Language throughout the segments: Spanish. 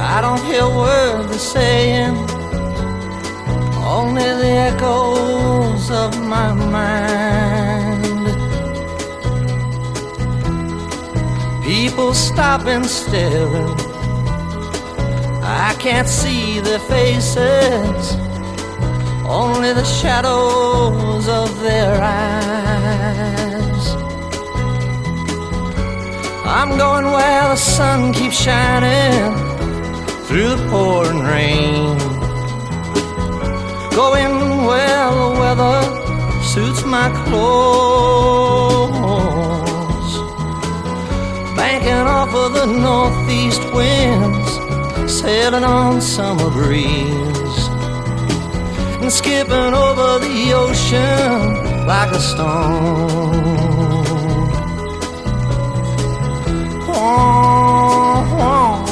I don't hear words they're saying, only the echoes of my mind. People stop stopping, staring. I can't see their faces, only the shadows of their eyes. I'm going where the sun keeps shining through the pouring rain. Going where the weather suits my clothes. Banking off of the northeast winds, sailing on summer breeze. And skipping over the ocean like a stone. Oh, oh.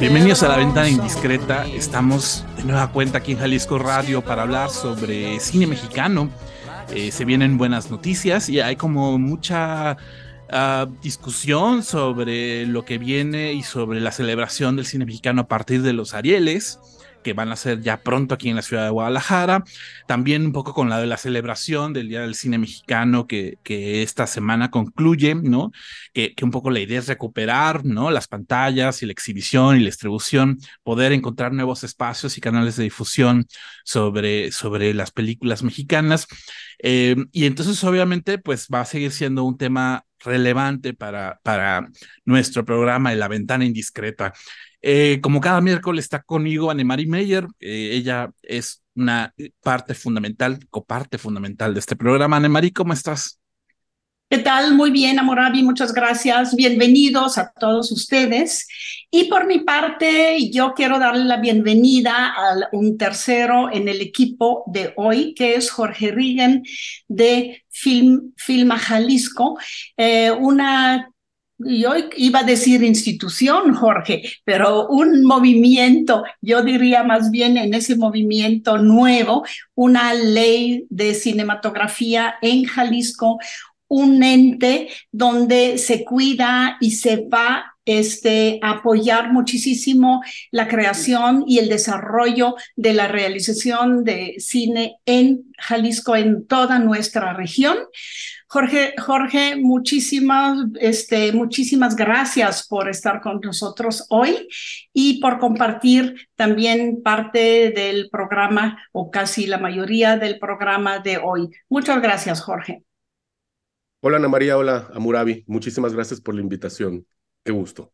Bienvenidos a la ventana indiscreta. Estamos de nueva cuenta aquí en Jalisco Radio para hablar sobre cine mexicano. Eh, se vienen buenas noticias y hay como mucha discusión sobre lo que viene y sobre la celebración del cine mexicano a partir de los Arieles que van a ser ya pronto aquí en la ciudad de Guadalajara. También un poco con la de la celebración del Día del Cine Mexicano que, esta semana concluye, ¿no? Que, que, un poco la idea es recuperar, ¿no? Las pantallas y la exhibición y la distribución, poder encontrar nuevos espacios y canales de difusión sobre, sobre las películas mexicanas. Eh, y entonces, obviamente, pues va a seguir siendo un tema relevante para, para nuestro programa de La Ventana Indiscreta. Eh, como cada miércoles está conmigo Annemari Meyer, eh, ella es una parte fundamental, coparte fundamental de este programa. Annemari, ¿cómo estás? ¿Qué tal? Muy bien, Amorabi, muchas gracias. Bienvenidos a todos ustedes. Y por mi parte, yo quiero darle la bienvenida a un tercero en el equipo de hoy, que es Jorge Rigen de Film, Filma Jalisco, eh, una yo iba a decir institución, Jorge, pero un movimiento, yo diría más bien en ese movimiento nuevo, una ley de cinematografía en Jalisco, un ente donde se cuida y se va este, apoyar muchísimo la creación y el desarrollo de la realización de cine en Jalisco, en toda nuestra región. Jorge, Jorge, muchísimas, este, muchísimas gracias por estar con nosotros hoy y por compartir también parte del programa o casi la mayoría del programa de hoy. Muchas gracias, Jorge. Hola Ana María, hola Amurabi, muchísimas gracias por la invitación. Qué gusto.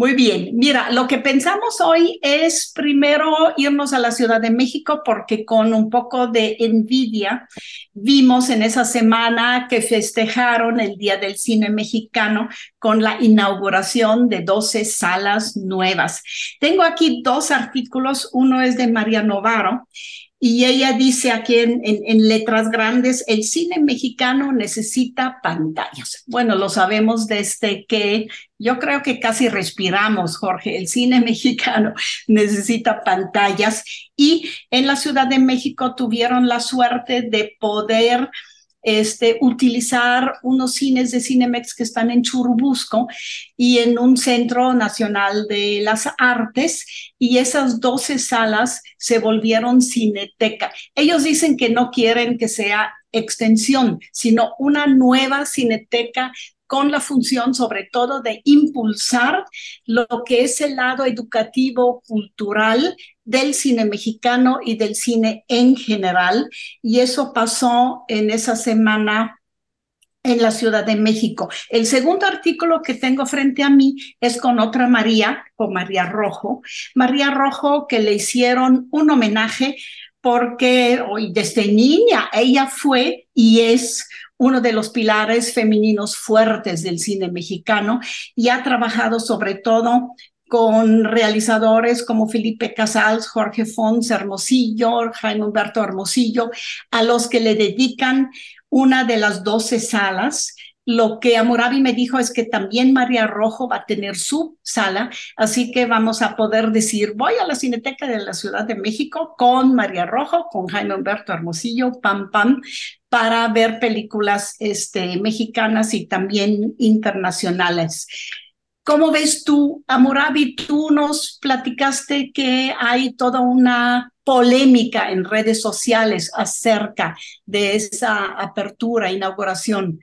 Muy bien, mira, lo que pensamos hoy es primero irnos a la Ciudad de México porque con un poco de envidia vimos en esa semana que festejaron el Día del Cine Mexicano con la inauguración de 12 salas nuevas. Tengo aquí dos artículos, uno es de María Novaro y ella dice aquí en, en, letras grandes, el cine mexicano necesita pantallas. Bueno, lo sabemos desde que yo creo que casi respiramos, Jorge, el cine mexicano necesita pantallas y en la Ciudad de México tuvieron la suerte de poder este, utilizar unos cines de Cinemex que están en Churubusco y en un Centro Nacional de las Artes, y esas 12 salas se volvieron cineteca. Ellos dicen que no quieren que sea extensión, sino una nueva cineteca con la función sobre todo de impulsar lo que es el lado educativo, cultural del cine mexicano y del cine en general. Y eso pasó en esa semana en la Ciudad de México. El segundo artículo que tengo frente a mí es con otra María, con María Rojo. María Rojo que le hicieron un homenaje porque desde niña ella fue y es uno de los pilares femeninos fuertes del cine mexicano y ha trabajado sobre todo con realizadores como Felipe Casals, Jorge Fons Hermosillo, Jaime Humberto Hermosillo, a los que le dedican una de las 12 salas. Lo que Amorabi me dijo es que también María Rojo va a tener su sala, así que vamos a poder decir, voy a la Cineteca de la Ciudad de México con María Rojo, con Jaime Humberto Hermosillo, pam, pam, para ver películas este, mexicanas y también internacionales. ¿Cómo ves tú, Amorabi? Tú nos platicaste que hay toda una polémica en redes sociales acerca de esa apertura, inauguración.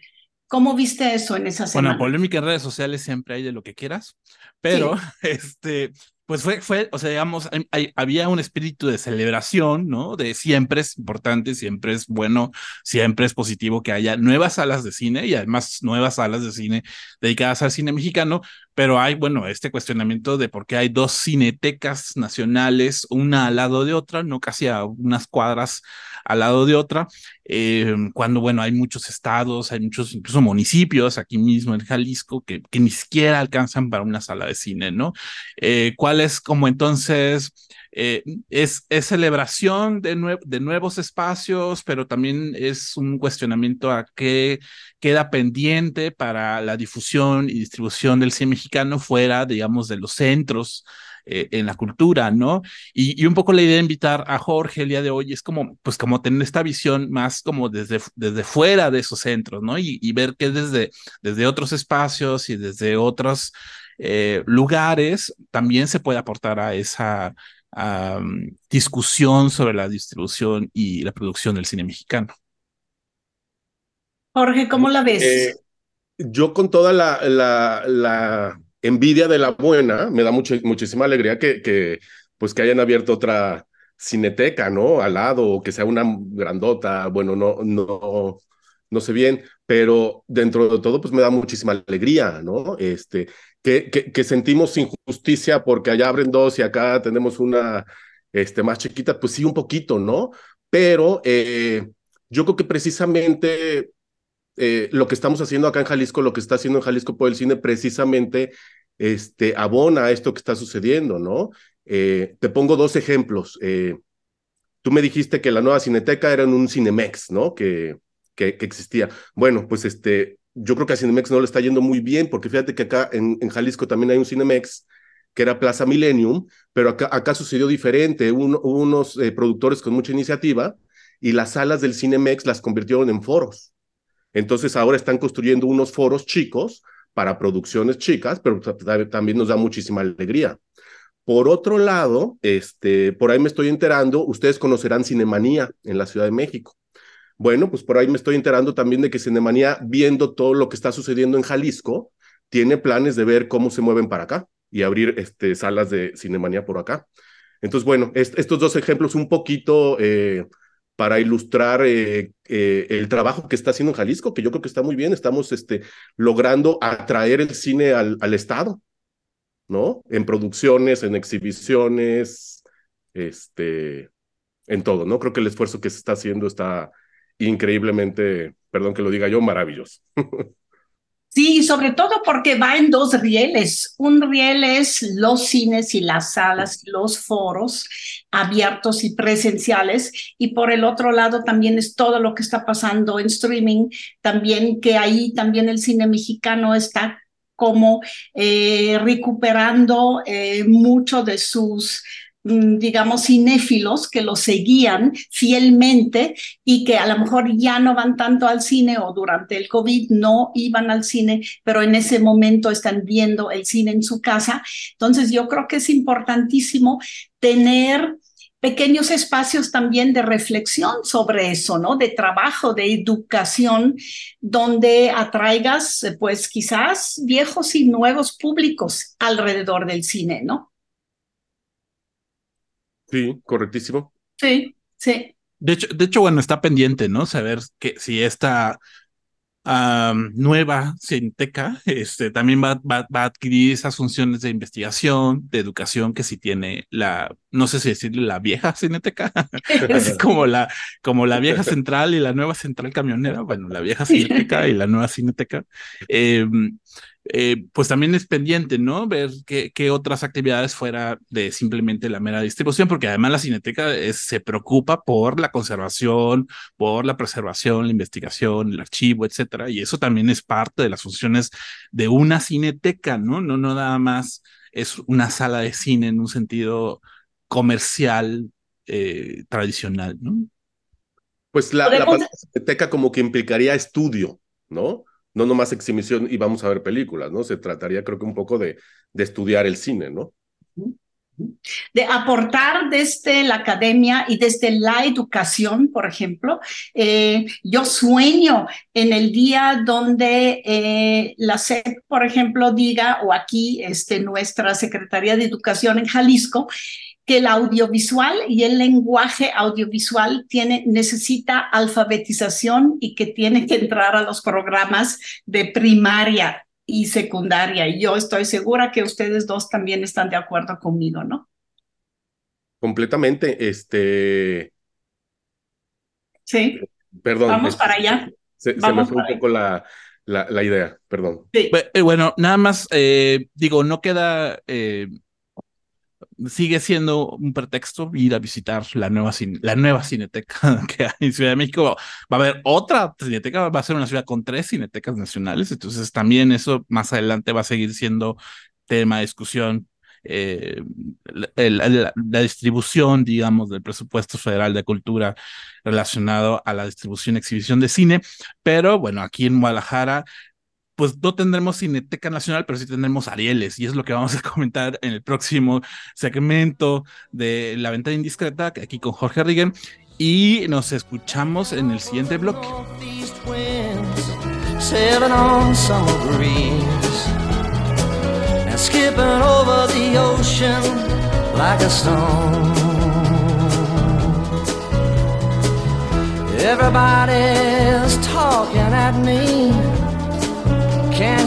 ¿Cómo viste eso en esa semana? Bueno, polémica en redes sociales siempre hay de lo que quieras, pero este, pues fue, fue, o sea, digamos, había un espíritu de celebración, ¿no? De siempre es importante, siempre es bueno, siempre es positivo que haya nuevas salas de cine y además nuevas salas de cine dedicadas al cine mexicano, pero hay, bueno, este cuestionamiento de por qué hay dos cinetecas nacionales, una al lado de otra, no casi a unas cuadras al lado de otra, eh, cuando, bueno, hay muchos estados, hay muchos, incluso municipios aquí mismo en Jalisco que, ni siquiera alcanzan para una sala de cine, ¿no? Eh, ¿Cuál es como entonces... Eh, es, celebración de, nuevos espacios, pero también es un cuestionamiento a qué queda pendiente para la difusión y distribución del cine mexicano fuera, digamos, de los centros eh, en la cultura, ¿no? Y, un poco la idea de invitar a Jorge el día de hoy es como, pues como tener esta visión más como desde, desde fuera de esos centros, ¿no? Y, ver que desde, desde otros espacios y desde otros eh, lugares también se puede aportar a esa discusión sobre la distribución y la producción del cine mexicano. Jorge, ¿cómo la ves? Eh, yo con toda la, la envidia de la buena, me da muchísima alegría que, pues que hayan abierto otra cineteca, ¿no? Al lado, o que sea una grandota, bueno, no, no, no sé bien, pero dentro de todo, pues me da muchísima alegría, ¿no? Este, que sentimos injusticia porque allá abren dos y acá tenemos una este, más chiquita, pues sí, un poquito, ¿no? Pero eh, yo creo que precisamente eh, lo que estamos haciendo acá en Jalisco, lo que está haciendo en Jalisco por el cine, precisamente este, abona a esto que está sucediendo, ¿no? Eh, te pongo dos ejemplos. Eh, tú me dijiste que la nueva Cineteca era un Cinemex, ¿no? Que, que, existía. Bueno, pues este, yo creo que a Cinemex no le está yendo muy bien, porque fíjate que acá en, Jalisco también hay un Cinemex que era Plaza Millennium, pero acá, acá sucedió diferente. hubo unos productores con mucha iniciativa y las salas del Cinemex las convirtieron en foros. Entonces ahora están construyendo unos foros chicos para producciones chicas, pero también nos da muchísima alegría. Por otro lado, este, por ahí me estoy enterando, ustedes conocerán Cinemanía en la Ciudad de México. Bueno, pues por ahí me estoy enterando también de que Cinemanía, viendo todo lo que está sucediendo en Jalisco, tiene planes de ver cómo se mueven para acá y abrir este, salas de Cinemanía por acá. Entonces, bueno, estos dos ejemplos un poquito eh, para ilustrar eh, eh, el trabajo que está haciendo en Jalisco, que yo creo que está muy bien. Estamos este, logrando atraer el cine al, al Estado, ¿no? En producciones, en exhibiciones, este, en todo, ¿no? Creo que el esfuerzo que se está haciendo está increíblemente, perdón que lo diga yo, maravilloso. Sí, sobre todo porque va en dos rieles. Un riel es los cines y las salas, los foros abiertos y presenciales, y por el otro lado también es todo lo que está pasando en streaming, también que ahí también el cine mexicano está como eh, recuperando eh, mucho de sus digamos, cinéfilos que lo seguían fielmente y que a lo mejor ya no van tanto al cine o durante el COVID no iban al cine, pero en ese momento están viendo el cine en su casa. Entonces yo creo que es importantísimo tener pequeños espacios también de reflexión sobre eso, ¿no? De trabajo, de educación, donde atraigas, pues quizás viejos y nuevos públicos alrededor del cine, ¿no? Sí, correctísimo. Sí, sí. De hecho, de hecho, bueno, está pendiente, ¿no? Saber que si esta nueva Cineteca este, también va, va, a adquirir esas funciones de investigación, de educación que si tiene la, no sé si decirle la vieja Cineteca, es como la, como la vieja central y la nueva central camionera, bueno, la vieja Cineteca y la nueva Cineteca. Eh, eh, pues también es pendiente, ¿no? Ver qué, qué, otras actividades fuera de simplemente la mera distribución, porque además la cineteca se preocupa por la conservación, por la preservación, la investigación, el archivo, etcétera, y eso también es parte de las funciones de una cineteca, ¿no? No, no nada más es una sala de cine en un sentido comercial eh, tradicional, ¿no? Pues la, la cineteca como que implicaría estudio, ¿no? No nomás exhibición y vamos a ver películas, ¿no? Se trataría creo que un poco de, de estudiar el cine, ¿no? de aportar desde la academia y desde la educación, por ejemplo. Eh, yo sueño en el día donde eh, la SEP, por ejemplo, diga, o aquí este, nuestra Secretaría de Educación en Jalisco, que el audiovisual y el lenguaje audiovisual tiene, necesita alfabetización y que tiene que entrar a los programas de primaria y secundaria. Y yo estoy segura que ustedes dos también están de acuerdo conmigo, ¿no? Completamente. Este. Sí. Perdón. Vamos para allá. Se, me fue un poco la, la, idea, perdón. Sí. Eh, bueno, nada más, eh, digo, no queda eh, sigue siendo un pretexto ir a visitar la nueva, la nueva cineteca que hay en Ciudad de México. Va a haber otra cineteca, va a ser una ciudad con tres cinetecas nacionales, entonces también eso más adelante va a seguir siendo tema de discusión. Eh, la, distribución, digamos, del presupuesto federal de cultura relacionado a la distribución y exhibición de cine, pero bueno, aquí en Guadalajara pues no tendremos Cineteca Nacional, pero sí tendremos Arieles, y es lo que vamos a comentar en el próximo segmento de La Ventana Indiscreta, aquí con Jorge Riggen, y nos escuchamos en el siguiente bloque. Everybody's talking at me.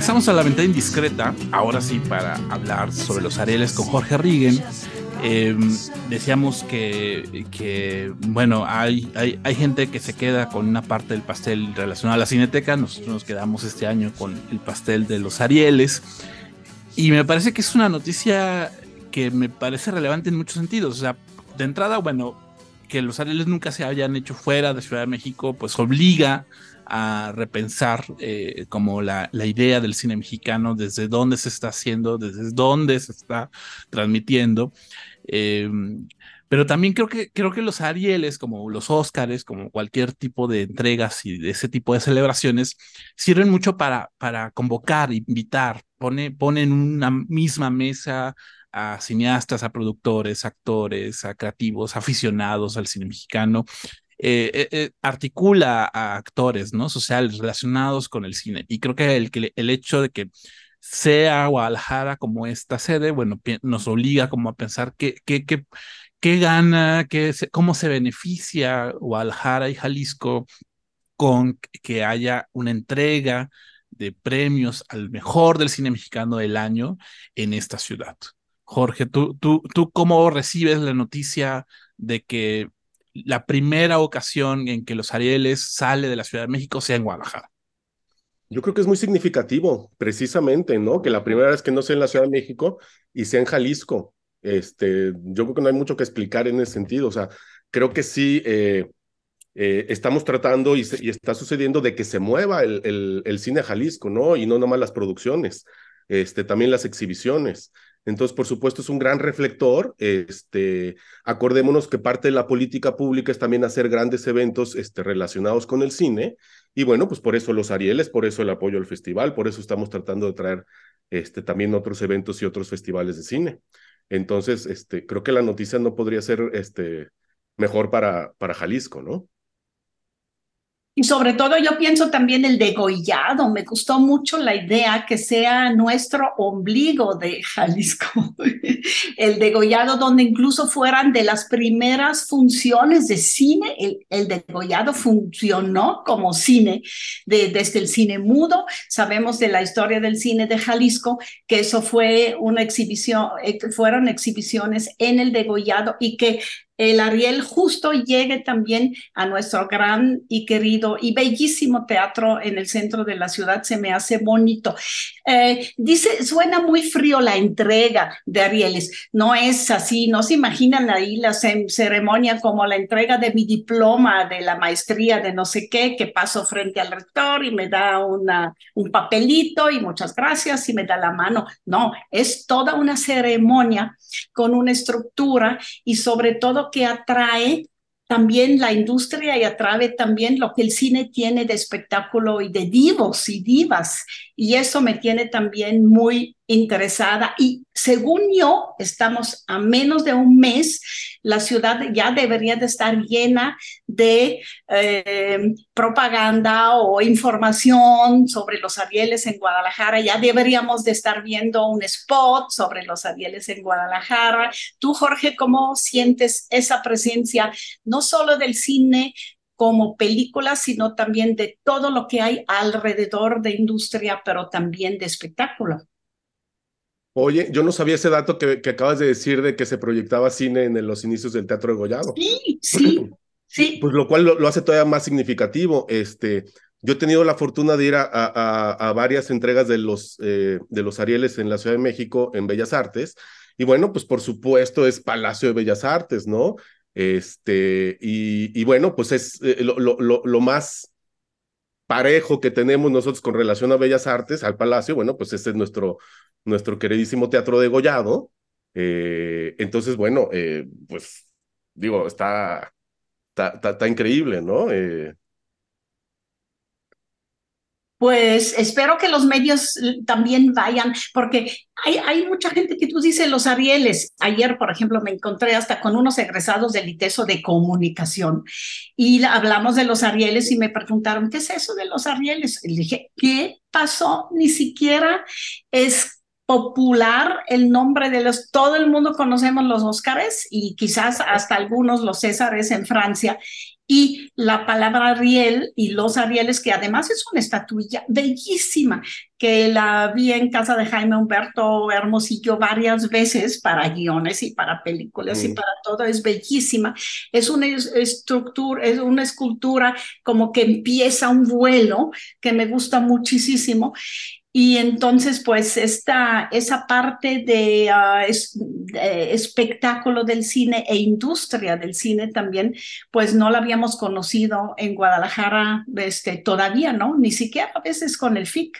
Regresamos a la ventana indiscreta, ahora sí para hablar sobre los Arieles con Jorge Riggen. Eh, decíamos que, que bueno, hay, hay, hay, gente que se queda con una parte del pastel relacionado a la cineteca, nosotros nos quedamos este año con el pastel de los Arieles, y me parece que es una noticia que me parece relevante en muchos sentidos, o sea, de entrada, bueno, que los Arieles nunca se hayan hecho fuera de Ciudad de México, pues obliga a repensar eh, como la, la, idea del cine mexicano, desde dónde se está haciendo, desde dónde se está transmitiendo. Eh, pero también creo que, creo que los Arieles, como los Óscares, como cualquier tipo de entregas y de ese tipo de celebraciones, sirven mucho para, para convocar, invitar, pone, ponen una misma mesa a cineastas, a productores, actores, a creativos, aficionados al cine mexicano, eh, eh, eh, articula a actores ¿no? sociales relacionados con el cine. Y creo que el, el hecho de que sea Guadalajara como esta sede, bueno, nos obliga como a pensar qué, qué, qué, qué gana, qué cómo se beneficia Guadalajara y Jalisco con que haya una entrega de premios al mejor del cine mexicano del año en esta ciudad. Jorge, ¿tú, tú, tú cómo recibes la noticia de que la primera ocasión en que los Arieles sale de la Ciudad de México sea en Guadalajara. Yo creo que es muy significativo, precisamente, ¿no? Que la primera vez que no sea en la Ciudad de México y sea en Jalisco. Este, yo creo que no hay mucho que explicar en ese sentido. O sea, creo que sí eh, eh, estamos tratando y, y, está sucediendo de que se mueva el, el, el, cine a Jalisco, ¿no? Y no nomás las producciones, este, también las exhibiciones. Entonces, por supuesto, es un gran reflector. Este, acordémonos que parte de la política pública es también hacer grandes eventos este, relacionados con el cine. Y bueno, pues por eso los Arieles, por eso el apoyo al festival, por eso estamos tratando de traer este, también otros eventos y otros festivales de cine. Entonces, este, creo que la noticia no podría ser mejor para Jalisco, ¿no? Y sobre todo yo pienso también el degollado. Me gustó mucho la idea que sea nuestro ombligo de Jalisco. el degollado donde incluso fueran de las primeras funciones de cine. El, el degollado funcionó como cine de, desde el cine mudo. Sabemos de la historia del cine de Jalisco que eso fue una exhibición, eh, fueron exhibiciones en el degollado y que el Ariel justo llegue también a nuestro gran y querido y bellísimo teatro en el centro de la ciudad, se me hace bonito. Eh, dice, suena muy frío la entrega de Arieles, no es así, no se imaginan ahí la ceremonia como la entrega de mi diploma de la maestría de no sé qué, que paso frente al rector y me da un papelito y muchas gracias y me da la mano. No, es toda una ceremonia con una estructura y sobre todo que atrae también la industria y atrae también lo que el cine tiene de espectáculo y de divos y divas. Y eso me tiene también muy interesada. Y según yo, estamos a menos de un mes, la ciudad ya debería de estar llena de eh, propaganda o información sobre los Arieles en Guadalajara. Ya deberíamos de estar viendo un spot sobre los Arieles en Guadalajara. Tú, Jorge, ¿cómo sientes esa presencia, no solo del cine, como película, sino también de todo lo que hay alrededor de industria, pero también de espectáculo. Oye, yo no sabía ese dato que, que, acabas de decir de que se proyectaba cine en los inicios del Teatro de Gollado. Sí, sí, sí. Pues lo cual lo, lo, hace todavía más significativo. Este, yo he tenido la fortuna de ir a, a, a varias entregas de los, eh, de los Arieles en la Ciudad de México en Bellas Artes. Y bueno, pues por supuesto es Palacio de Bellas Artes, ¿no? Este, y, y bueno, pues es eh, lo, lo, lo, más parejo que tenemos nosotros con relación a Bellas Artes, al Palacio, bueno, pues este es nuestro, nuestro queridísimo Teatro de Gollado. Eh, entonces, bueno, eh, pues digo, está, está, increíble, ¿no? Eh, pues espero que los medios también vayan, porque hay, hay, mucha gente que tú dices los Arieles. Ayer, por ejemplo, me encontré hasta con unos egresados del ITESO de comunicación y hablamos de los Arieles y me preguntaron, ¿qué es eso de los Arieles? Y dije, ¿qué pasó? Ni siquiera es popular el nombre de los, todo el mundo conocemos los Óscares y quizás hasta algunos los Césares en Francia y la palabra Ariel y los Arieles, que además es una estatuilla bellísima, que la vi en casa de Jaime Humberto Hermosillo varias veces para guiones y para películas y Mm. para todo, es bellísima. Es una es- estructura, es una escultura como que empieza un vuelo que me gusta muchísimo. Y entonces, pues, esta, esa parte de, ah, es- de espectáculo del cine e industria del cine también, pues no la habíamos conocido en Guadalajara este, todavía, ¿no? Ni siquiera a veces con el FIC.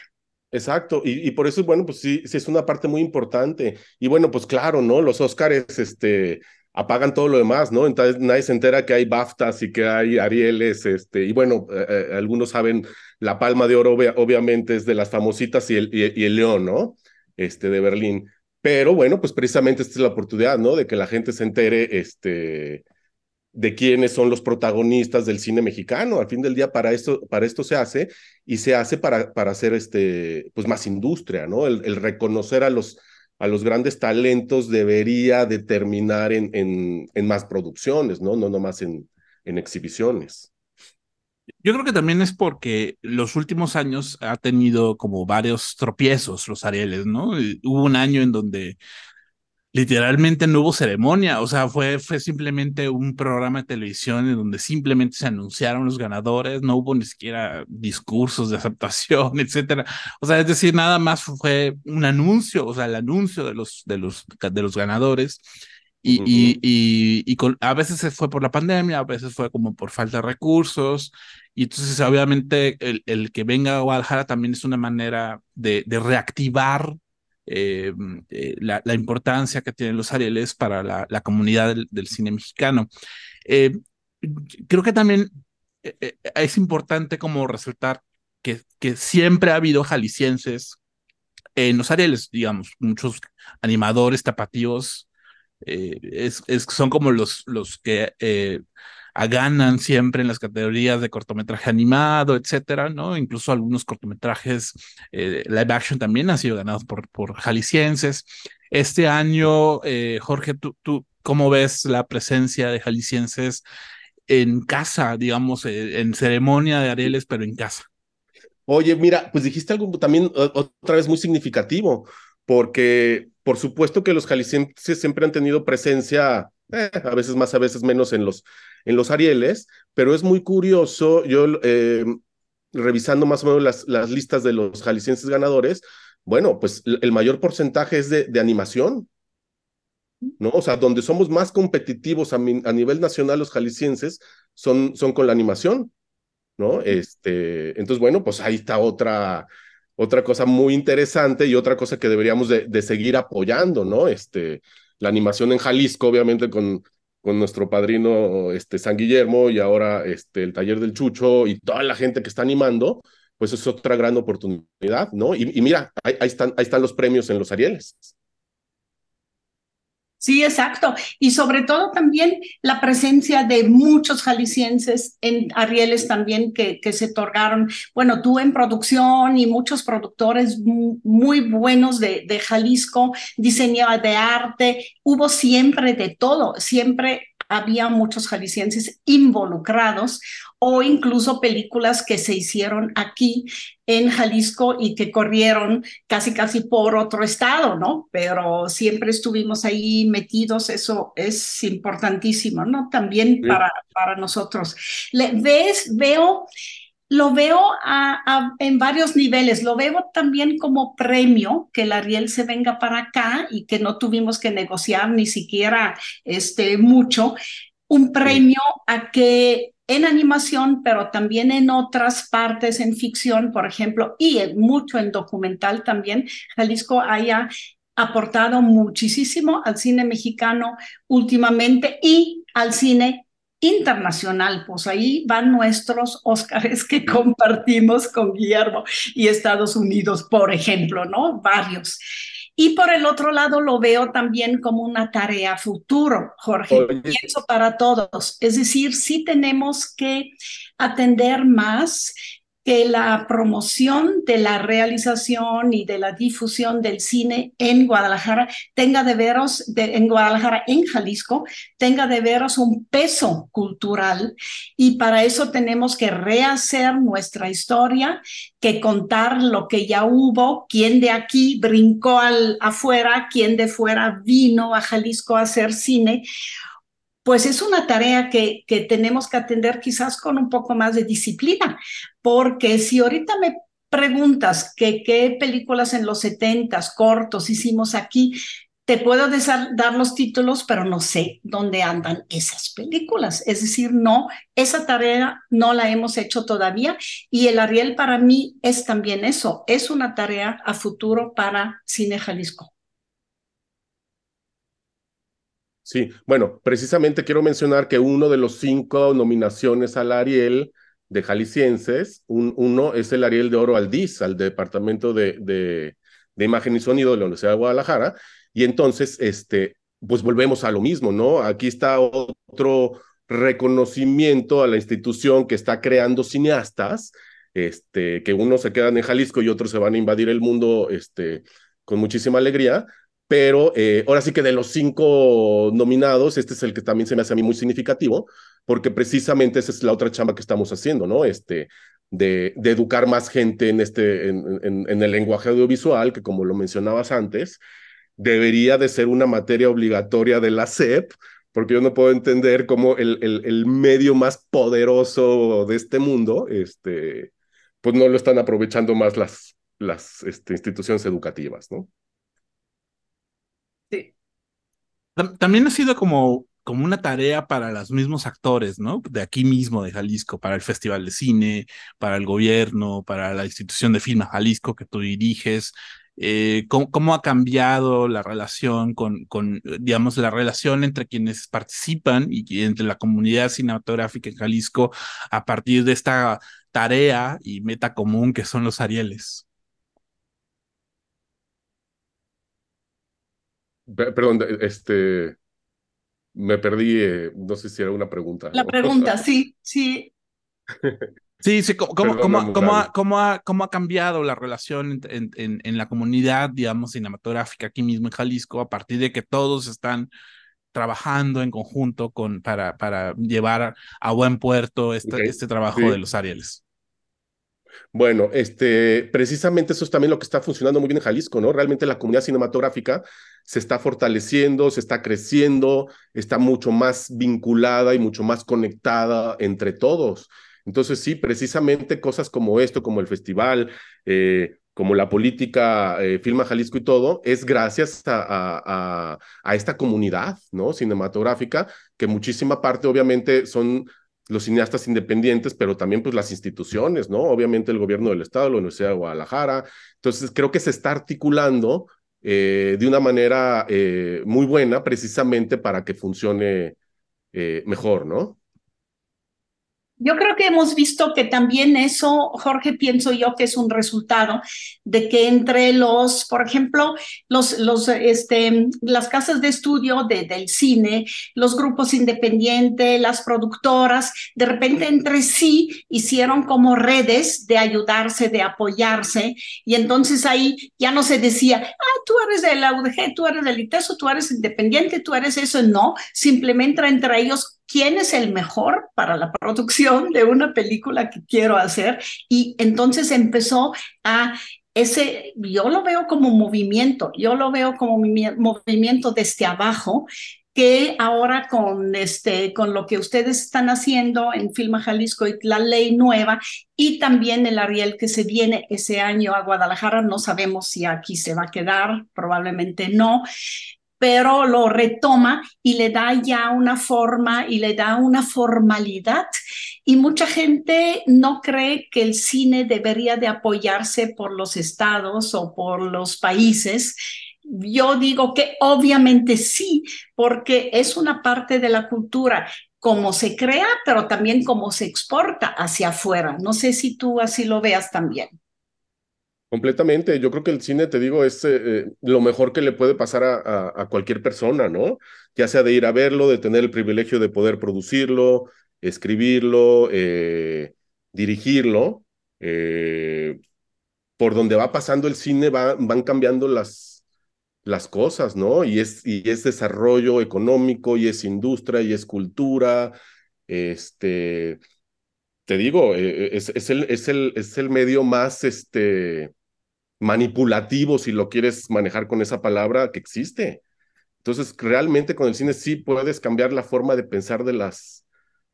Exacto, y, y por eso, bueno, pues sí, sí es una parte muy importante. Y bueno, pues claro, ¿no? Los Óscares, este, apagan todo lo demás, ¿no? Entonces nadie se entera que hay BAFTAs y que hay Arieles, este, y bueno, eh, eh, algunos saben, la Palma de Oro obvia- obviamente es de las famositas y el, y, el León, ¿no? Este, de Berlín. Pero bueno, pues precisamente esta es la oportunidad, ¿no? De que la gente se entere, este, de quiénes son los protagonistas del cine mexicano. Al fin del día, para esto, para esto se hace y se hace para, para hacer este, pues más industria, ¿no? El reconocer a los, a los grandes talentos debería determinar en, en, más producciones, ¿no? No nomás en, en exhibiciones. Yo creo que también es porque los últimos años ha tenido como varios tropiezos los Arieles, ¿no? Hubo un año en donde literalmente no hubo ceremonia, o sea, fue, fue simplemente un programa de televisión en donde simplemente se anunciaron los ganadores, no hubo ni siquiera discursos de aceptación, etcétera. O sea, es decir, nada más fue un anuncio, o sea, el anuncio de los, de los, de los ganadores. Y, Ujú. y, y, y con, a veces se fue por la pandemia, a veces fue como por falta de recursos. Y entonces, obviamente, el, el que venga a Guadalajara también es una manera de, de reactivar eh, eh, la, importancia que tienen los Arieles para la, comunidad del, cine mexicano. Eh, creo que también es importante como resaltar que, siempre ha habido jaliscienses en los Arieles, digamos, muchos animadores tapatíos es, son como los, los que eh, ganan siempre en las categorías de cortometraje animado, etcétera, ¿no? Incluso algunos cortometrajes eh, live action también han sido ganados por, por jaliscienses. Este año, eh, Jorge, ¿tú, ¿tú cómo ves la presencia de jaliscienses en casa, digamos, eh, en ceremonia de Arieles, pero en casa? Oye, mira, pues dijiste algo también otra vez muy significativo, porque por supuesto que los jaliscienses siempre han tenido presencia, eh, a veces más, a veces menos en los, en los Arieles, pero es muy curioso, yo eh, revisando más o menos las, las, listas de los jaliscienses ganadores, bueno, pues el mayor porcentaje es de, de animación, ¿no? O sea, donde somos más competitivos a, mi, a nivel nacional los jaliscienses son, son con la animación, ¿no? Este, entonces, bueno, pues ahí está otra, otra cosa muy interesante y otra cosa que deberíamos de, de, seguir apoyando, ¿no? Este, la animación en Jalisco, obviamente con, con nuestro padrino este, San Guillermo y ahora este, el taller del Chucho y toda la gente que está animando, pues es otra gran oportunidad, ¿no? Y, y mira, ahí, ahí, están, ahí están los premios en los Arieles. Sí, exacto. Y sobre todo también la presencia de muchos jaliscienses en Arieles también que, que se otorgaron. Bueno, tú en producción y muchos productores muy buenos de, Jalisco, diseño de arte, hubo siempre de todo, siempre había muchos jaliscienses involucrados o incluso películas que se hicieron aquí en Jalisco y que corrieron casi casi por otro estado, ¿no? Pero siempre estuvimos ahí metidos, eso es importantísimo, ¿no? También sí. para, para nosotros. Le, ¿Ves? Veo lo veo a, a, en varios niveles. Lo veo también como premio que el Ariel se venga para acá y que no tuvimos que negociar ni siquiera este, mucho. Un premio a que en animación, pero también en otras partes, en ficción, por ejemplo, y en, mucho en documental también, Jalisco haya aportado muchísimo al cine mexicano últimamente y al cine internacional, pues ahí van nuestros Óscares que compartimos con Guillermo y Estados Unidos, por ejemplo, ¿no? Varios. Y por el otro lado lo veo también como una tarea futuro, Jorge. Oye. Pienso para todos. Es decir, sí tenemos que atender más que la promoción de la realización y de la difusión del cine en Guadalajara tenga de veros, en Guadalajara, en Jalisco, tenga de veros un peso cultural. Y para eso tenemos que rehacer nuestra historia, que contar lo que ya hubo, quién de aquí brincó al, afuera, quién de fuera vino a Jalisco a hacer cine pues es una tarea que, que tenemos que atender quizás con un poco más de disciplina, porque si ahorita me preguntas que qué películas en los setentas cortos hicimos aquí, te puedo dar los títulos, pero no sé dónde andan esas películas. Es decir, no, esa tarea no la hemos hecho todavía y el Ariel para mí es también eso, es una tarea a futuro para Cine Jalisco. Sí, bueno, precisamente quiero mencionar que uno de los cinco nominaciones al Ariel de Jaliscienses, uno es el Ariel de Oro al DIS, al Departamento de, de, de, Imagen y Sonido de la Universidad de Guadalajara, y entonces, este, pues volvemos a lo mismo, ¿no? Aquí está otro reconocimiento a la institución que está creando cineastas, este, que unos se quedan en Jalisco y otros se van a invadir el mundo, este, con muchísima alegría, pero eh, ahora sí que de los cinco nominados, este es el que también se me hace a mí muy significativo, porque precisamente esa es la otra chamba que estamos haciendo, ¿no? Este, de, educar más gente en, este, en, el lenguaje audiovisual, que como lo mencionabas antes, debería de ser una materia obligatoria de la SEP, porque yo no puedo entender cómo el, el, el medio más poderoso de este mundo, este, pues no lo están aprovechando más las, las este, instituciones educativas, ¿no? También ha sido como, como una tarea para los mismos actores, ¿no? De aquí mismo, de Jalisco, para el Festival de Cine, para el gobierno, para la institución de Film Jalisco que tú diriges. Eh, ¿cómo, ha cambiado la relación con, con, digamos, la relación entre quienes participan y entre la comunidad cinematográfica en Jalisco a partir de esta tarea y meta común que son los Arieles? Perdón, este, me perdí, eh, no sé si era una pregunta. La pregunta, sí, sí. Sí, sí, ¿cómo, cómo, cómo, ha, cómo, ha, cómo ha cambiado la relación en, en, en, la comunidad, digamos, cinematográfica aquí mismo en Jalisco a partir de que todos están trabajando en conjunto con, para, para llevar a buen puerto este, este trabajo de los Arieles? Bueno, este, precisamente eso es también lo que está funcionando muy bien en Jalisco, ¿no? Realmente la comunidad cinematográfica se está fortaleciendo, se está creciendo, está mucho más vinculada y mucho más conectada entre todos. Entonces, sí, precisamente cosas como esto, como el festival, eh, como la política eh, Filma Jalisco y todo, es gracias a, esta comunidad ¿no? cinematográfica, que muchísima parte obviamente son los cineastas independientes, pero también pues las instituciones, ¿no? Obviamente el gobierno del estado, la Universidad de Guadalajara. Entonces creo que se está articulando eh, de una manera eh, muy buena precisamente para que funcione eh, mejor, ¿no? Yo creo que hemos visto que también eso, Jorge, pienso yo que es un resultado de que entre los, por ejemplo, los, los, este, las casas de estudio de, del cine, los grupos independientes, las productoras, de repente entre sí hicieron como redes de ayudarse, de apoyarse, y entonces ahí ya no se decía, ah, tú eres de la UDG, tú eres del ITESO, tú eres independiente, tú eres eso, no, simplemente entre ellos quién es el mejor para la producción de una película que quiero hacer. Y entonces empezó a ese, yo lo veo como movimiento, yo lo veo como movimiento desde abajo, que ahora con, este, con lo que ustedes están haciendo en Filma Jalisco y la ley nueva y también el Ariel que se viene ese año a Guadalajara, no sabemos si aquí se va a quedar, probablemente no, pero lo retoma y le da ya una forma y le da una formalidad. Y mucha gente no cree que el cine debería de apoyarse por los estados o por los países. Yo digo que obviamente sí, porque es una parte de la cultura como se crea, pero también como se exporta hacia afuera. No sé si tú así lo veas también. Completamente. Yo creo que el cine, te digo, es eh, lo mejor que le puede pasar a, a, cualquier persona, ¿no? Ya sea de ir a verlo, de tener el privilegio de poder producirlo, escribirlo, eh, dirigirlo. eh, por donde va pasando el cine van cambiando las, las cosas, ¿no? Y es, y es desarrollo económico, y es industria, y es cultura. Este, te digo, es, es, el, es, el, es el medio más este, manipulativo, si lo quieres manejar con esa palabra, que existe. Entonces, realmente con el cine sí puedes cambiar la forma de pensar de las,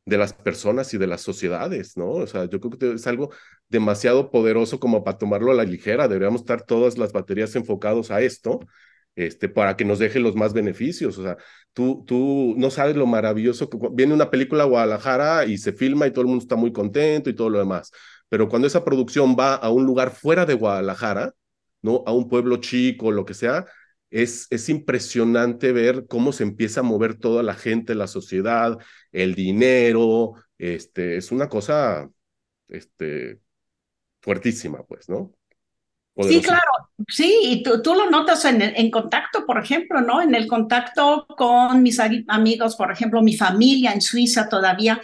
de las personas y de las sociedades, ¿no? O sea, yo creo que es algo demasiado poderoso como para tomarlo a la ligera. Deberíamos estar todas las baterías enfocados a esto, este, para que nos deje los más beneficios. O sea, tú, tú no sabes lo maravilloso que viene una película a Guadalajara y se filma y todo el mundo está muy contento y todo lo demás. Pero cuando esa producción va a un lugar fuera de Guadalajara, ¿no? A un pueblo chico, lo que sea, es, es impresionante ver cómo se empieza a mover toda la gente, la sociedad, el dinero, este, es una cosa este, fuertísima, pues, ¿no? Sí, claro, sí, y tú, tú lo notas en, en, contacto, por ejemplo, ¿no? En el contacto con mis amigos, por ejemplo, mi familia en Suiza todavía,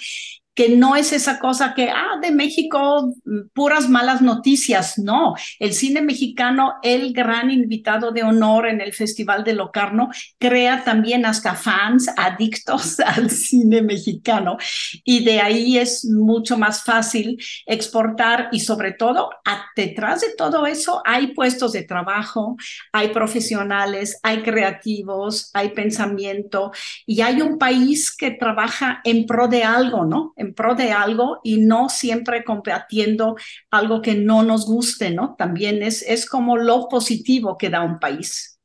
que no es esa cosa que, ah, de México, mm, puras malas noticias. No, el cine mexicano, el gran invitado de honor en el Festival de Locarno, crea también hasta fans adictos al cine mexicano. Y de ahí es mucho más fácil exportar y sobre todo, detrás de todo eso hay puestos de trabajo, hay profesionales, hay creativos, hay pensamiento y hay un país que trabaja en pro de algo, ¿no? En pro de algo y no siempre combatiendo algo que no nos guste, ¿no? También es, es como lo positivo que da un país.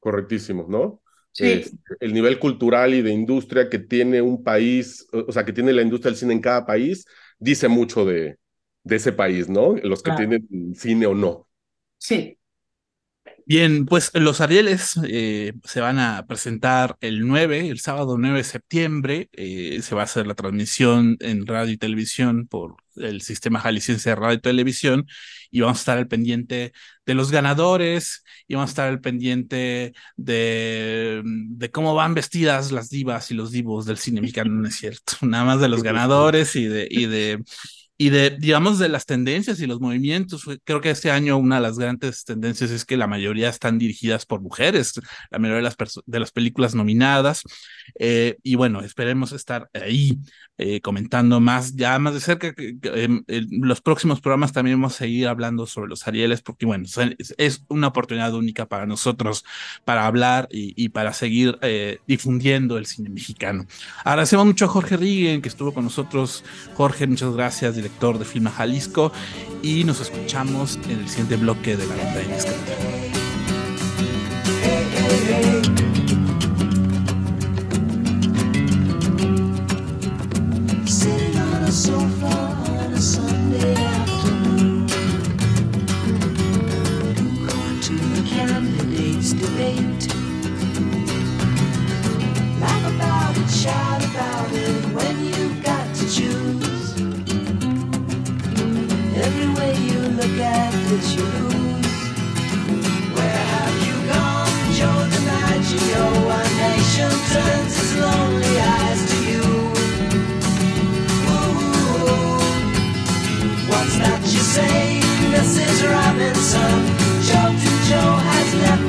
Correctísimo, ¿no? Sí. el nivel cultural y de industria que tiene un país, o sea, que tiene la industria del cine en cada país, dice mucho de, de ese país, ¿no? Los que tienen cine o no. Sí. Bien, pues los Arieles eh, se van a presentar el 9, el sábado 9 de septiembre. Eh, se va a hacer la transmisión en radio y televisión por el sistema jalisciense de radio y televisión. Y vamos a estar al pendiente de los ganadores y vamos a estar al pendiente de, de cómo van vestidas las divas y los divos del cine mexicano, no es cierto. Nada más de los ganadores y de, y de y de, digamos, de las tendencias y los movimientos. Creo que este año una de las grandes tendencias es que la mayoría están dirigidas por mujeres, la mayoría de las, de las películas nominadas. Eh, y bueno, esperemos estar ahí eh, comentando más, ya más de cerca. Que, em, los próximos programas también vamos a seguir hablando sobre los Arieles, porque bueno, es, una oportunidad única para nosotros para hablar y, para seguir eh, difundiendo el cine mexicano. Agradecemos mucho a Jorge Riggen, que estuvo con nosotros. Jorge, muchas gracias, director de Filma Jalisco, y nos escuchamos en el siguiente bloque de la banda de shout it, you lose. Where have you gone, Joe DiMaggio? A nation turns lonely eyes to you. Ooh, what's that you say, Mrs. Robinson? Joe to Joe has left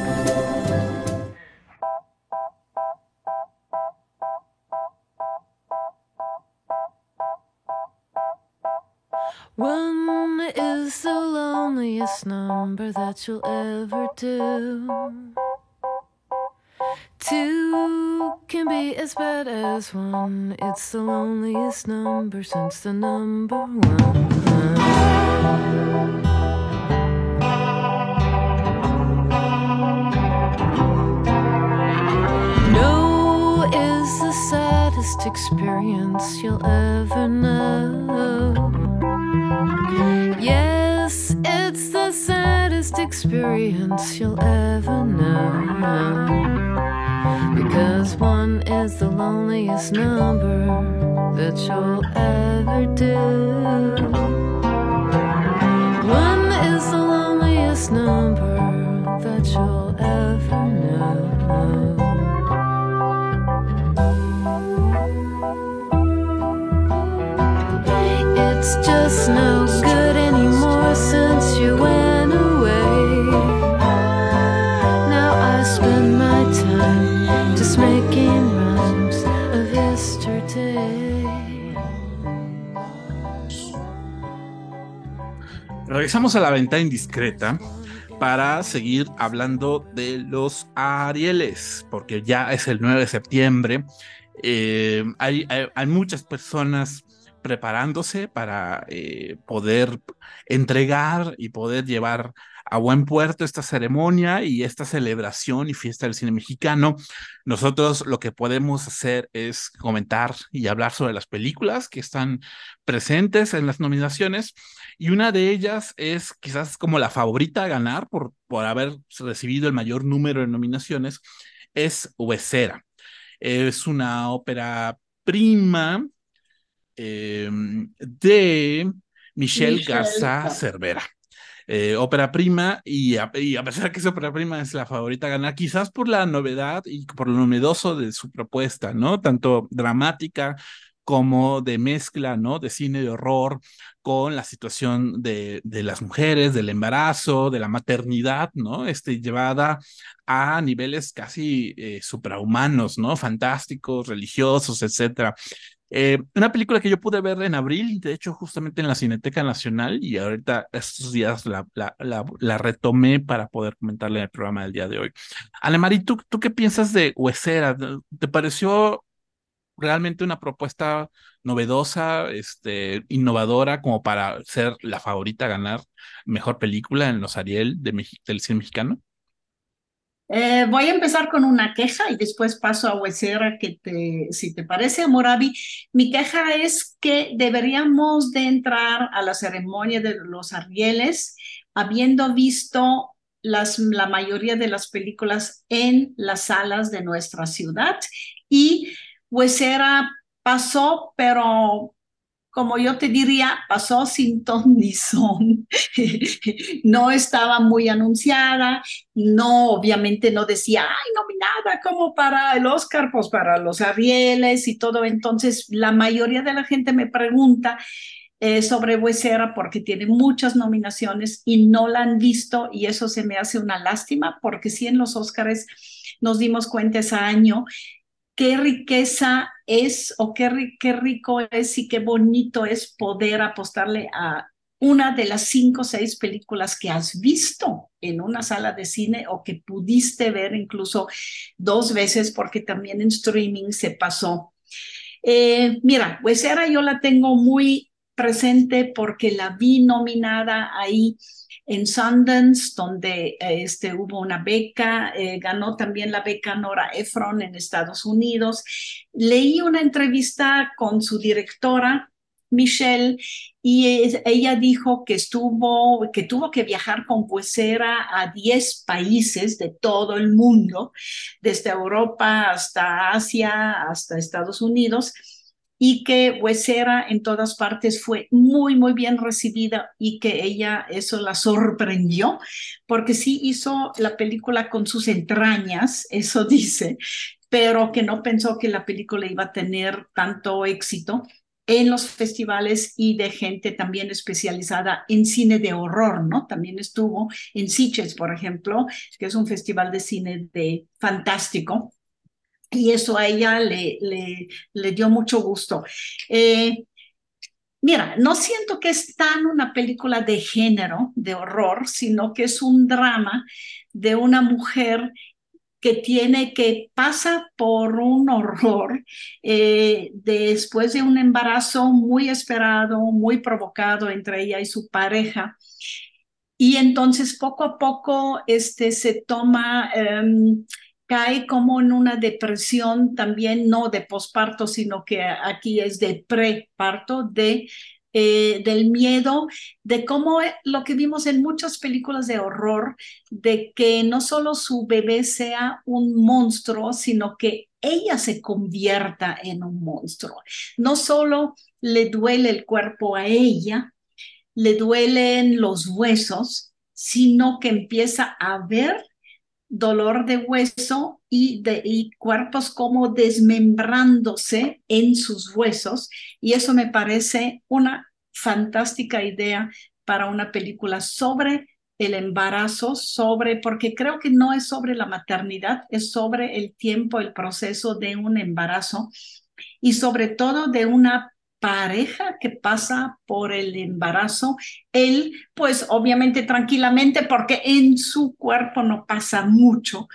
As bad as one. It's the loneliest number since the number one. No is the saddest experience you'll ever know. Yes, it's the saddest experience you'll ever know. Because one is the loneliest number that you'll ever do. One is the loneliest number that you'll ever know. Regresamos a la ventana indiscreta para seguir hablando de los Arieles, porque ya es el 9 de septiembre. Eh, hay, hay- hay muchas personas preparándose para eh, poder entregar y poder llevar a buen puerto esta ceremonia y esta celebración y fiesta del cine mexicano. Nosotros lo que podemos hacer es comentar y hablar sobre las películas que están presentes en las nominaciones y una de ellas es quizás como la favorita a ganar por, por haber recibido el mayor número de nominaciones, es Huesera. Es una ópera prima eh, de Michelle Michelle Garza. Cervera. Eh, ópera prima, y a, y a pesar de que es ópera prima es la favorita a ganar, quizás por la novedad y por lo novedoso de su propuesta, ¿no? Tanto dramática como de mezcla, ¿no? De cine de horror con la situación de, de las mujeres, del embarazo, de la maternidad, ¿no? Este, llevada a niveles casi eh, suprahumanos, ¿no? Fantásticos, religiosos, etcétera. Eh, una película que yo pude ver en abril, de hecho, justamente en la Cineteca Nacional, y ahorita estos días la, la, la, la retomé para poder comentarle en el programa del día de hoy. Alemari, ¿tú, ¿tú qué piensas de Huesera? ¿Te pareció realmente una propuesta novedosa, este, innovadora, como para ser la favorita a ganar mejor película en los Ariel de Mex- del cine mexicano? Eh, voy a empezar con una queja y después paso a Huesera, que te, si te parece, Moravi. Mi queja es que deberíamos de entrar a la ceremonia de los Arieles habiendo visto las, la mayoría de las películas en las salas de nuestra ciudad y Huesera pasó, pero como yo te diría, pasó sin ton ni son. no estaba muy anunciada, no, obviamente no decía, ay, nominada como para el Oscar, pues para los Arieles y todo. Entonces, la mayoría de la gente me pregunta eh, sobre Huesera porque tiene muchas nominaciones y no la han visto y eso se me hace una lástima porque sí en los Oscars nos dimos cuenta ese año qué riqueza es o qué, qué rico es y qué bonito es poder apostarle a una de las cinco o seis películas que has visto en una sala de cine o que pudiste ver incluso dos veces porque también en streaming se pasó. Eh, mira, Huesera yo la tengo muy presente porque la vi nominada ahí en Sundance, donde este, hubo una beca, eh, ganó también la beca Nora Ephron en Estados Unidos. Leí una entrevista con su directora, Michelle, y ella dijo que estuvo, que tuvo que viajar con Huesera a 10 países de todo el mundo, desde Europa hasta Asia, hasta Estados Unidos y que Huesera en todas partes fue muy, muy bien recibida y que ella eso la sorprendió, porque sí hizo la película con sus entrañas, eso dice, pero que no pensó que la película iba a tener tanto éxito en los festivales y de gente también especializada en cine de horror, ¿no? También estuvo en Sitges, por ejemplo, que es un festival de cine de fantástico, y eso a ella le, le, le dio mucho gusto. Eh, mira, no siento que es tan una película de género, de horror, sino que es un drama de una mujer que tiene que pasa por un horror eh, después de un embarazo muy esperado, muy provocado entre ella y su pareja. Y entonces poco a poco este, se toma, um, cae como en una depresión también, no de posparto, sino que aquí es de preparto, de eh, del miedo, de cómo eh, lo que vimos en muchas películas de horror, de que no solo su bebé sea un monstruo, sino que ella se convierta en un monstruo. No solo le duele el cuerpo a ella, le duelen los huesos, sino que empieza a ver dolor de hueso y, de, y cuerpos como desmembrándose en sus huesos. Y eso me parece una fantástica idea para una película sobre el embarazo, sobre, porque creo que no es sobre la maternidad, es sobre el tiempo, el proceso de un embarazo y sobre todo de una pareja que pasa por el embarazo, él pues obviamente tranquilamente porque en su cuerpo no pasa mucho,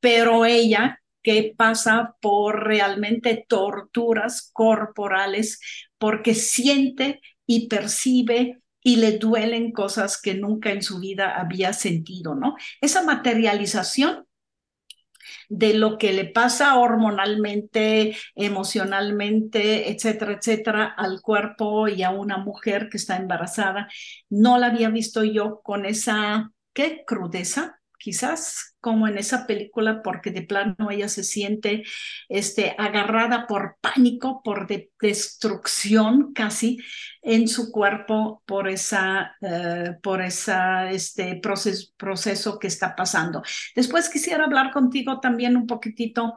pero ella que pasa por realmente torturas corporales porque siente y percibe y le duelen cosas que nunca en su vida había sentido, ¿no? Esa materialización de lo que le pasa hormonalmente, emocionalmente, etcétera, etcétera, al cuerpo y a una mujer que está embarazada. No la había visto yo con esa, ¿qué? Crudeza, quizás como en esa película, porque de plano ella se siente este, agarrada por pánico, por de destrucción casi en su cuerpo por esa, uh, por esa este proceso, proceso que está pasando. Después quisiera hablar contigo también un poquitito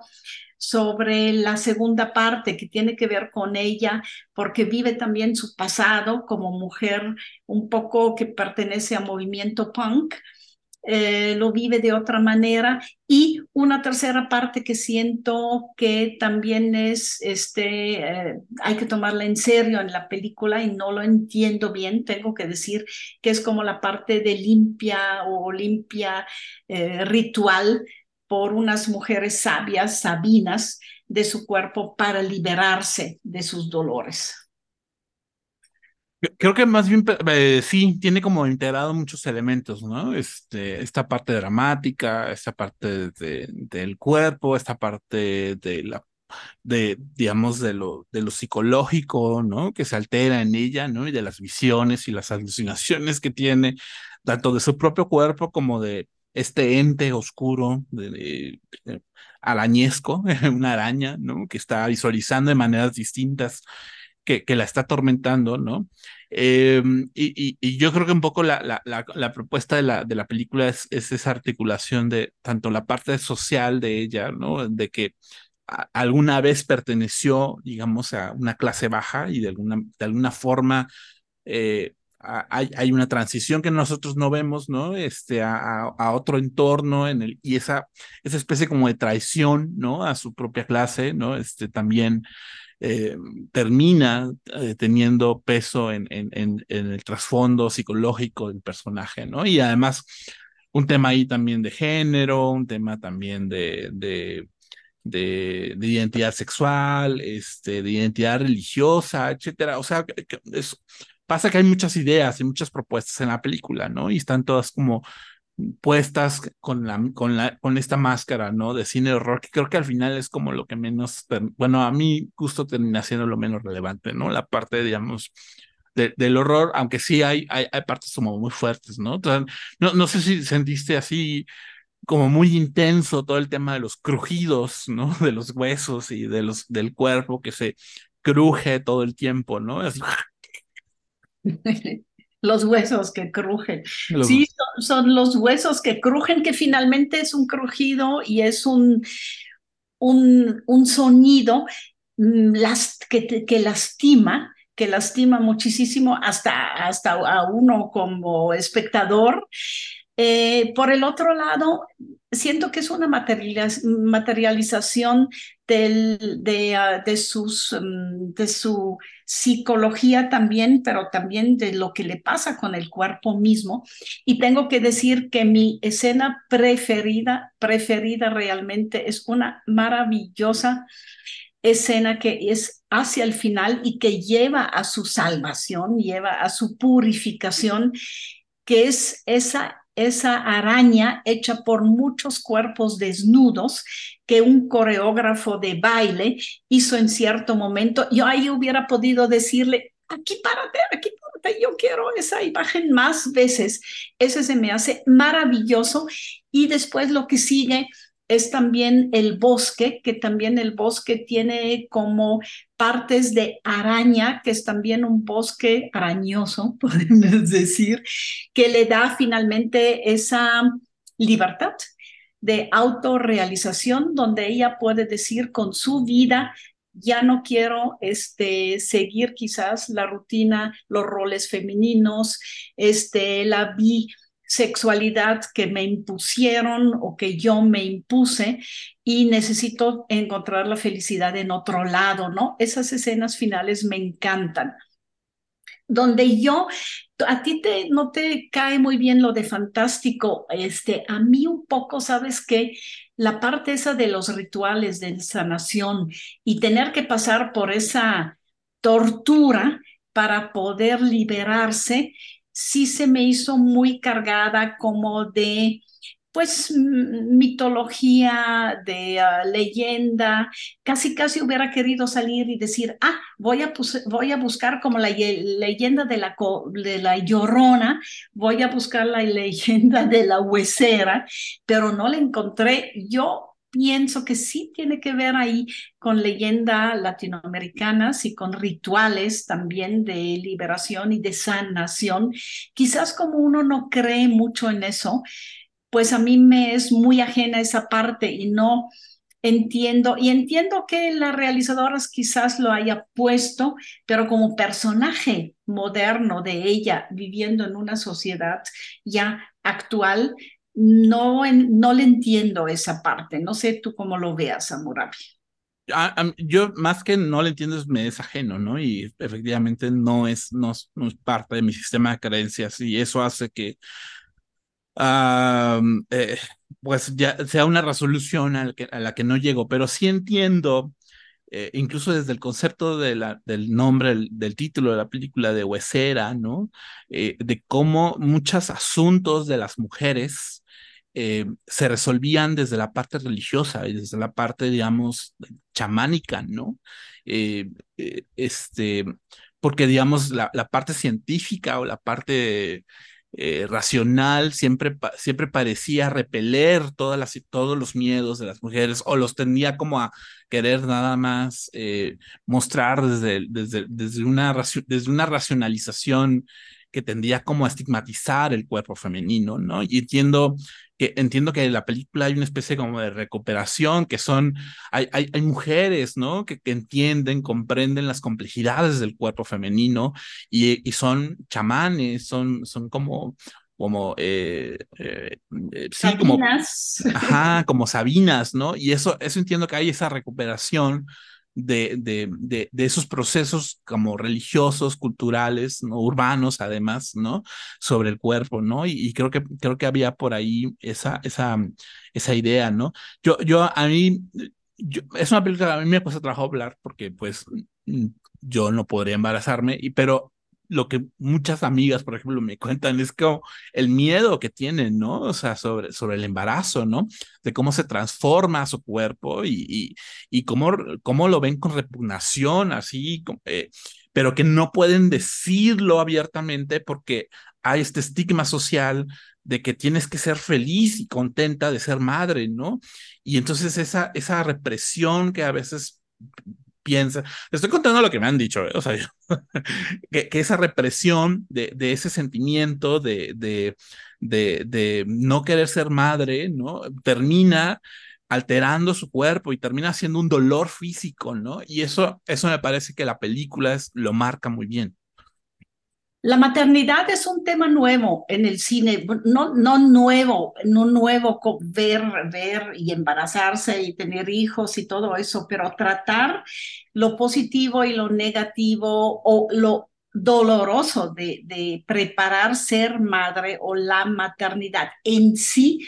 sobre la segunda parte que tiene que ver con ella, porque vive también su pasado como mujer un poco que pertenece a movimiento punk eh, lo vive de otra manera. Y una tercera parte que siento que también es, este, eh, hay que tomarla en serio en la película y no lo entiendo bien, tengo que decir que es como la parte de limpia o limpia eh, ritual por unas mujeres sabias, sabinas, de su cuerpo para liberarse de sus dolores. Creo que más bien eh, sí, tiene como integrado muchos elementos, ¿no? Este, esta parte dramática, esta parte de, del cuerpo, esta parte de la de, digamos, de lo, de lo psicológico, ¿no? Que se altera en ella, ¿no? Y de las visiones y las alucinaciones que tiene, tanto de su propio cuerpo como de este ente oscuro, de, de arañesco, una araña, ¿no? Que está visualizando de maneras distintas que, la está atormentando, ¿no? Eh, y, yo creo que un poco la, propuesta de la, película es, es, esa articulación de tanto la parte social de ella, ¿no? De que alguna vez perteneció, digamos, a una clase baja y de alguna, de alguna forma eh, hay, hay, una transición que nosotros no vemos, ¿no? Este, a, a, otro entorno en el, y esa, esa especie como de traición, ¿no? A su propia clase, ¿no? Este, también eh, termina eh, teniendo peso en, en, en, el trasfondo psicológico del personaje, ¿no? Y además un tema ahí también de género, un tema también de, de, de, de identidad sexual, este, de identidad religiosa, etcétera. O sea, pasa que hay muchas ideas y muchas propuestas en la película, ¿no? Y están todas como puestas con, la, con, la, con esta máscara, ¿no? De cine horror, que creo que al final es como lo que menos, bueno, a mí gusto termina siendo lo menos relevante, ¿no? La parte, digamos, de, del horror, aunque sí hay, hay, hay, partes como muy fuertes, ¿no? No, no sé si sentiste así como muy intenso todo el tema de los crujidos, ¿no? De los huesos y de los, del cuerpo que se cruje todo el tiempo, ¿no? Así los huesos que crujen. Los... Sí, son, son, los huesos que crujen, que finalmente es un crujido y es un, un, un sonido las, que, que lastima que lastima muchísimo hasta, hasta a uno como espectador. Eh, por el otro lado, siento que es una materializ materialización de, uh, de, um, de su psicología también, pero también de lo que le pasa con el cuerpo mismo. Y tengo que decir que mi escena preferida, preferida realmente es una maravillosa escena que es hacia el final y que lleva a su salvación, lleva a su purificación, que es esa esa araña hecha por muchos cuerpos desnudos que un coreógrafo de baile hizo en cierto momento. Yo ahí hubiera podido decirle, aquí párate, aquí párate, yo quiero esa imagen más veces. Ese se me hace maravilloso. Y después lo que sigue es también el bosque, que también el bosque tiene como partes de araña, que es también un bosque arañoso, podemos decir, que le da finalmente esa libertad de autorrealización, donde ella puede decir con su vida, ya no quiero este, seguir quizás la rutina, los roles femeninos, este, la bisexualidad que me impusieron o que yo me impuse y necesito encontrar la felicidad en otro lado, ¿no? Esas escenas finales me encantan donde yo, a ti te, no te cae muy bien lo de fantástico, este, a mí un poco, ¿sabes qué? La parte esa de los rituales de sanación y tener que pasar por esa tortura para poder liberarse, sí se me hizo muy cargada como de pues mitología, de uh, leyenda, casi casi hubiera querido salir y decir, ah, voy a, voy a buscar como la leyenda de la, de la llorona, voy a buscar la leyenda de la huesera, pero no la encontré. Yo pienso que sí tiene que ver ahí con leyendas latinoamericanas y con rituales también de liberación y de sanación. Quizás como uno no cree mucho en eso, pues a mí me es muy ajena esa parte y no entiendo, y entiendo que la realizadora quizás lo haya puesto, pero como personaje moderno de ella viviendo en una sociedad ya actual, no, no le entiendo esa parte. No sé tú cómo lo veas, Amurabi. yo más que no le entiendo me es ajeno, ¿no? Y efectivamente no es, no, es parte de mi sistema de creencias y eso hace que eh, pues ya sea una resolución a la que, no llego, pero sí entiendo, eh, incluso desde el concepto de del nombre, del título de la película de Huesera, ¿no? Eh, de cómo muchos asuntos de las mujeres se resolvían desde la parte religiosa y desde la parte, digamos, chamánica, ¿no? este, porque, digamos, la, la parte científica o la parte eh, racional siempre, siempre parecía repeler todas las, todos los miedos de las mujeres o los tendía como a querer nada más eh, mostrar desde, desde, desde, una, desde una racionalización que tendía como a estigmatizar el cuerpo femenino, ¿no? Y entiendo que, entiendo que en la película hay una especie como de recuperación, que son, hay, hay, hay mujeres, ¿no? Que, que, entienden, comprenden las complejidades del cuerpo femenino y, y son chamanes, son, son como como eh, eh, eh sí, como ajá, como Sabinas, ¿no? Y eso, eso entiendo que hay esa recuperación de, de, de, esos procesos como religiosos, culturales, ¿no? urbanos además, ¿no? Sobre el cuerpo, ¿no? Y, creo, que, creo que había por ahí esa, esa, esa idea, ¿no? Yo, yo a mí, yo, es una película que a mí me cuesta trabajo hablar porque pues yo no podría embarazarme, y, pero lo que muchas amigas, por ejemplo, me cuentan es como el miedo que tienen, ¿no? O sea, sobre, sobre el embarazo, ¿no? De cómo se transforma su cuerpo y, y, cómo, cómo lo ven con repugnación, así, eh, pero que no pueden decirlo abiertamente porque hay este estigma social de que tienes que ser feliz y contenta de ser madre, ¿no? Y entonces esa, esa represión que a veces piensa. Estoy contando lo que me han dicho, ¿eh? o sea, que, que, esa represión de, ese sentimiento de, no querer ser madre, ¿no? Termina alterando su cuerpo y termina siendo un dolor físico, ¿no? Y eso, eso me parece que la película lo marca muy bien. La maternidad es un tema nuevo en el cine, no, no nuevo, no nuevo ver, ver y embarazarse y tener hijos y todo eso, pero tratar lo positivo y lo negativo o lo doloroso de, de preparar ser madre o la maternidad en sí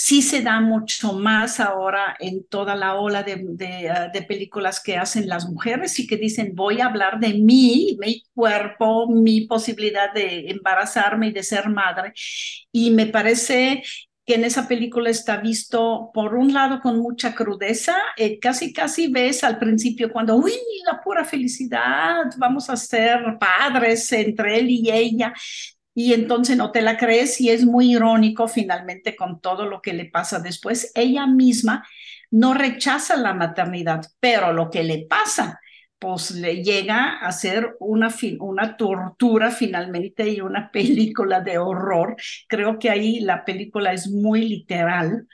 sí se da mucho más ahora en toda la ola uh, de, películas que hacen las mujeres y que dicen, voy a hablar de mí, mi cuerpo, mi posibilidad de embarazarme y de ser madre. Y me parece que en esa película está visto, por un lado, con mucha crudeza, eh, casi, casi ves al principio cuando, uy, la pura felicidad, vamos a ser padres entre él y ella, y entonces no te la crees y es muy irónico finalmente con todo lo que le pasa después. Ella misma no rechaza la maternidad, pero lo que le pasa pues le llega a ser una, una tortura finalmente y una película de horror. Creo que ahí la película es muy literal.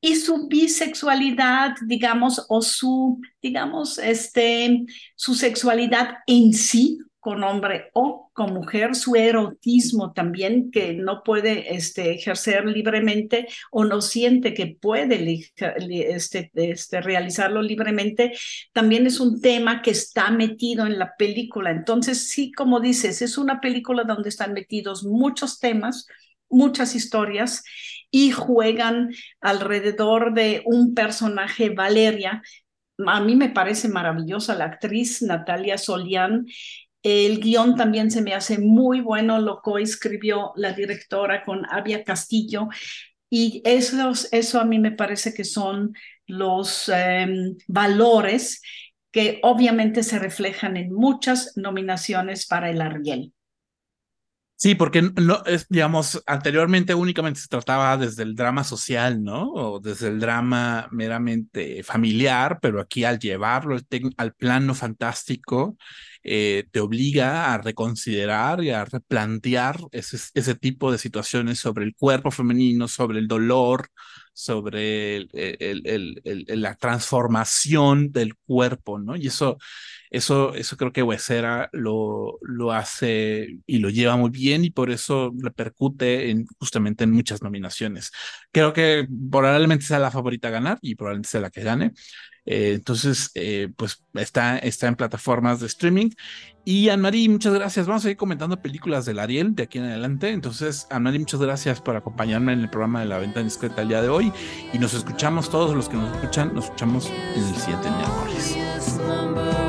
Y su bisexualidad, digamos, o su, digamos, este, su sexualidad en sí, con hombre o con mujer, su erotismo también, que no puede este, ejercer libremente o no siente que puede este, este, realizarlo libremente, también es un tema que está metido en la película. Entonces, sí, como dices, es una película donde están metidos muchos temas, muchas historias y juegan alrededor de un personaje, Valeria, a mí me parece maravillosa la actriz Natalia Solián el guion también se me hace muy bueno, lo coescribió la directora con Avia Castillo. Y esos, eso a mí me parece que son los em, valores que obviamente se reflejan en muchas nominaciones para el Ariel. Sí, porque no es, digamos, anteriormente únicamente se trataba desde el drama social, ¿no? O desde el drama meramente familiar, pero aquí al llevarlo al, al plano fantástico, eh, te obliga a reconsiderar y a replantear ese, ese tipo de situaciones sobre el cuerpo femenino, sobre el dolor, sobre el, el, el, la transformación del cuerpo, ¿no? Y eso eso, eso creo que Huesera lo, lo hace y lo lleva muy bien y por eso repercute en, justamente en muchas nominaciones. Creo que probablemente sea la favorita a ganar y probablemente sea la que gane. Eh, entonces, eh, pues está, está en plataformas de streaming. Y Anne-Marie, muchas gracias. Vamos a ir comentando películas del Ariel de aquí en adelante. Entonces, Anne-Marie, muchas gracias por acompañarme en el programa de La Venta Discreta el día de hoy. Y nos escuchamos todos los que nos escuchan, nos escuchamos en el siguiente miércoles. number